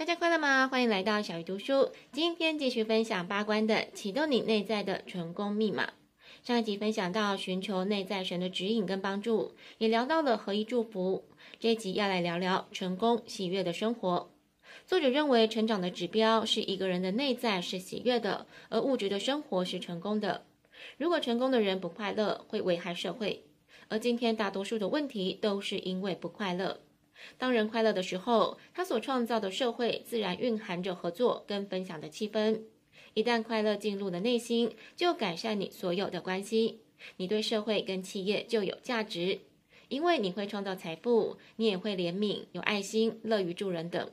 大家快乐吗？欢迎来到小鱼读书。今天继续分享八关的启动你内在的成功密码。上一集分享到寻求内在神的指引跟帮助，也聊到了合一祝福。这一集要来聊聊成功喜悦的生活。作者认为，成长的指标是一个人的内在是喜悦的，而物质的生活是成功的。如果成功的人不快乐，会危害社会。而今天大多数的问题都是因为不快乐。当人快乐的时候，他所创造的社会自然蕴含着合作跟分享的气氛。一旦快乐进入了内心，就改善你所有的关系，你对社会跟企业就有价值，因为你会创造财富，你也会怜悯、有爱心、乐于助人等。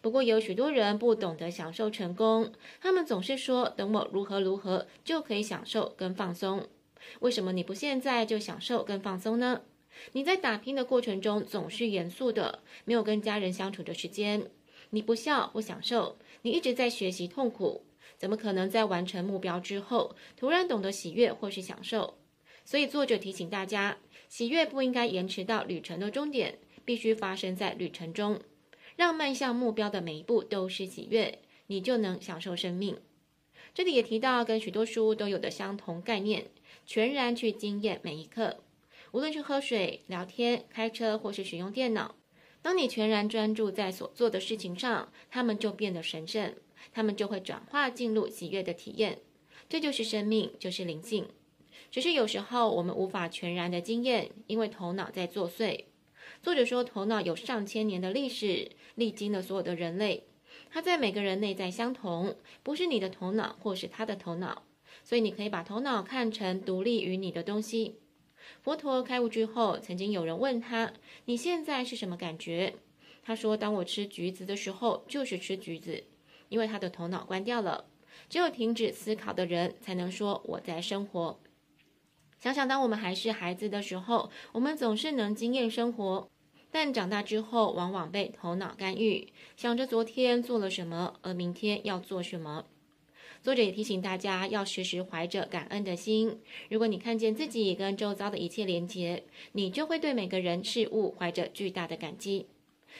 不过有许多人不懂得享受成功，他们总是说等我如何如何就可以享受跟放松。为什么你不现在就享受跟放松呢？你在打拼的过程中总是严肃的，没有跟家人相处的时间。你不笑不享受，你一直在学习痛苦，怎么可能在完成目标之后突然懂得喜悦或是享受？所以作者提醒大家，喜悦不应该延迟到旅程的终点，必须发生在旅程中，让迈向目标的每一步都是喜悦，你就能享受生命。这里也提到跟许多书都有的相同概念，全然去经验每一刻。无论是喝水、聊天、开车，或是使用电脑，当你全然专注在所做的事情上，他们就变得神圣，他们就会转化进入喜悦的体验。这就是生命，就是灵性。只是有时候我们无法全然的经验，因为头脑在作祟。作者说，头脑有上千年的历史，历经了所有的人类，它在每个人内在相同，不是你的头脑或是他的头脑，所以你可以把头脑看成独立于你的东西。佛陀开悟之后，曾经有人问他：“你现在是什么感觉？”他说：“当我吃橘子的时候，就是吃橘子，因为他的头脑关掉了。只有停止思考的人，才能说我在生活。”想想，当我们还是孩子的时候，我们总是能经验生活，但长大之后，往往被头脑干预，想着昨天做了什么，而明天要做什么。作者也提醒大家，要时时怀着感恩的心。如果你看见自己跟周遭的一切连结，你就会对每个人事物怀着巨大的感激。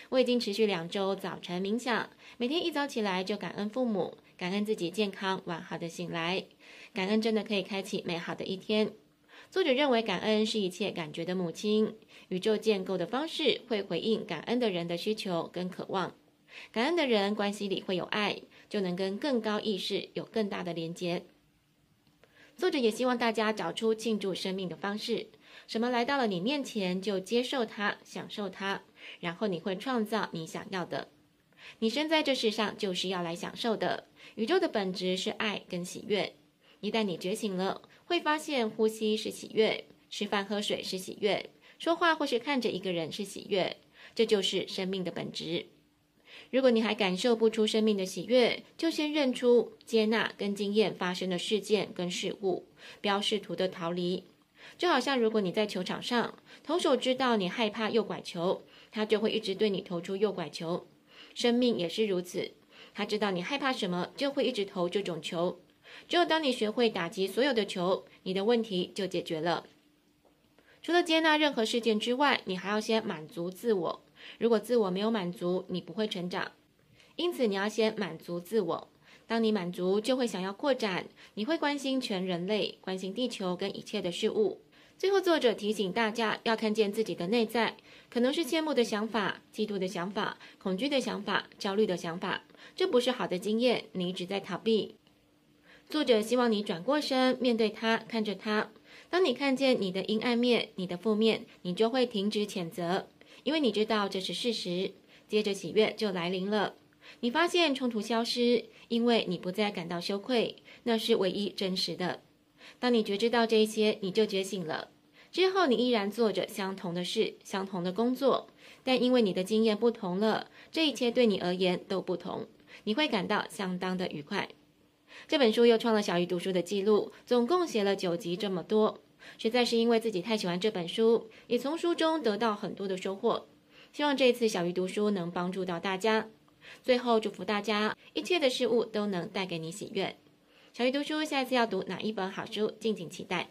我已经持续两周早晨冥想，每天一早起来就感恩父母，感恩自己健康完好的醒来。感恩真的可以开启美好的一天。作者认为，感恩是一切感觉的母亲。宇宙建构的方式会回应感恩的人的需求跟渴望。感恩的人关系里会有爱，就能跟更高意识有更大的连接。作者也希望大家找出庆祝生命的方式：什么来到了你面前，就接受它，享受它，然后你会创造你想要的。你生在这世上就是要来享受的。宇宙的本质是爱跟喜悦。一旦你觉醒了，会发现呼吸是喜悦，吃饭喝水是喜悦，说话或是看着一个人是喜悦。这就是生命的本质。如果你还感受不出生命的喜悦，就先认出、接纳跟经验发生的事件跟事物，不要试图的逃离。就好像如果你在球场上，投手知道你害怕右拐球，他就会一直对你投出右拐球。生命也是如此，他知道你害怕什么，就会一直投这种球。只有当你学会打击所有的球，你的问题就解决了。除了接纳任何事件之外，你还要先满足自我。如果自我没有满足，你不会成长。因此，你要先满足自我。当你满足，就会想要扩展。你会关心全人类，关心地球跟一切的事物。最后，作者提醒大家要看见自己的内在，可能是羡慕的想法、嫉妒的想法、恐惧的想法、焦虑的想法。这不是好的经验，你一直在逃避。作者希望你转过身，面对它，看着它。当你看见你的阴暗面、你的负面，你就会停止谴责。因为你知道这是事实，接着喜悦就来临了。你发现冲突消失，因为你不再感到羞愧，那是唯一真实的。当你觉知到这些，你就觉醒了。之后你依然做着相同的事，相同的工作，但因为你的经验不同了，这一切对你而言都不同。你会感到相当的愉快。这本书又创了小鱼读书的记录，总共写了九集，这么多。实在是因为自己太喜欢这本书，也从书中得到很多的收获。希望这一次小鱼读书能帮助到大家。最后祝福大家，一切的事物都能带给你喜悦。小鱼读书下一次要读哪一本好书，敬请期待。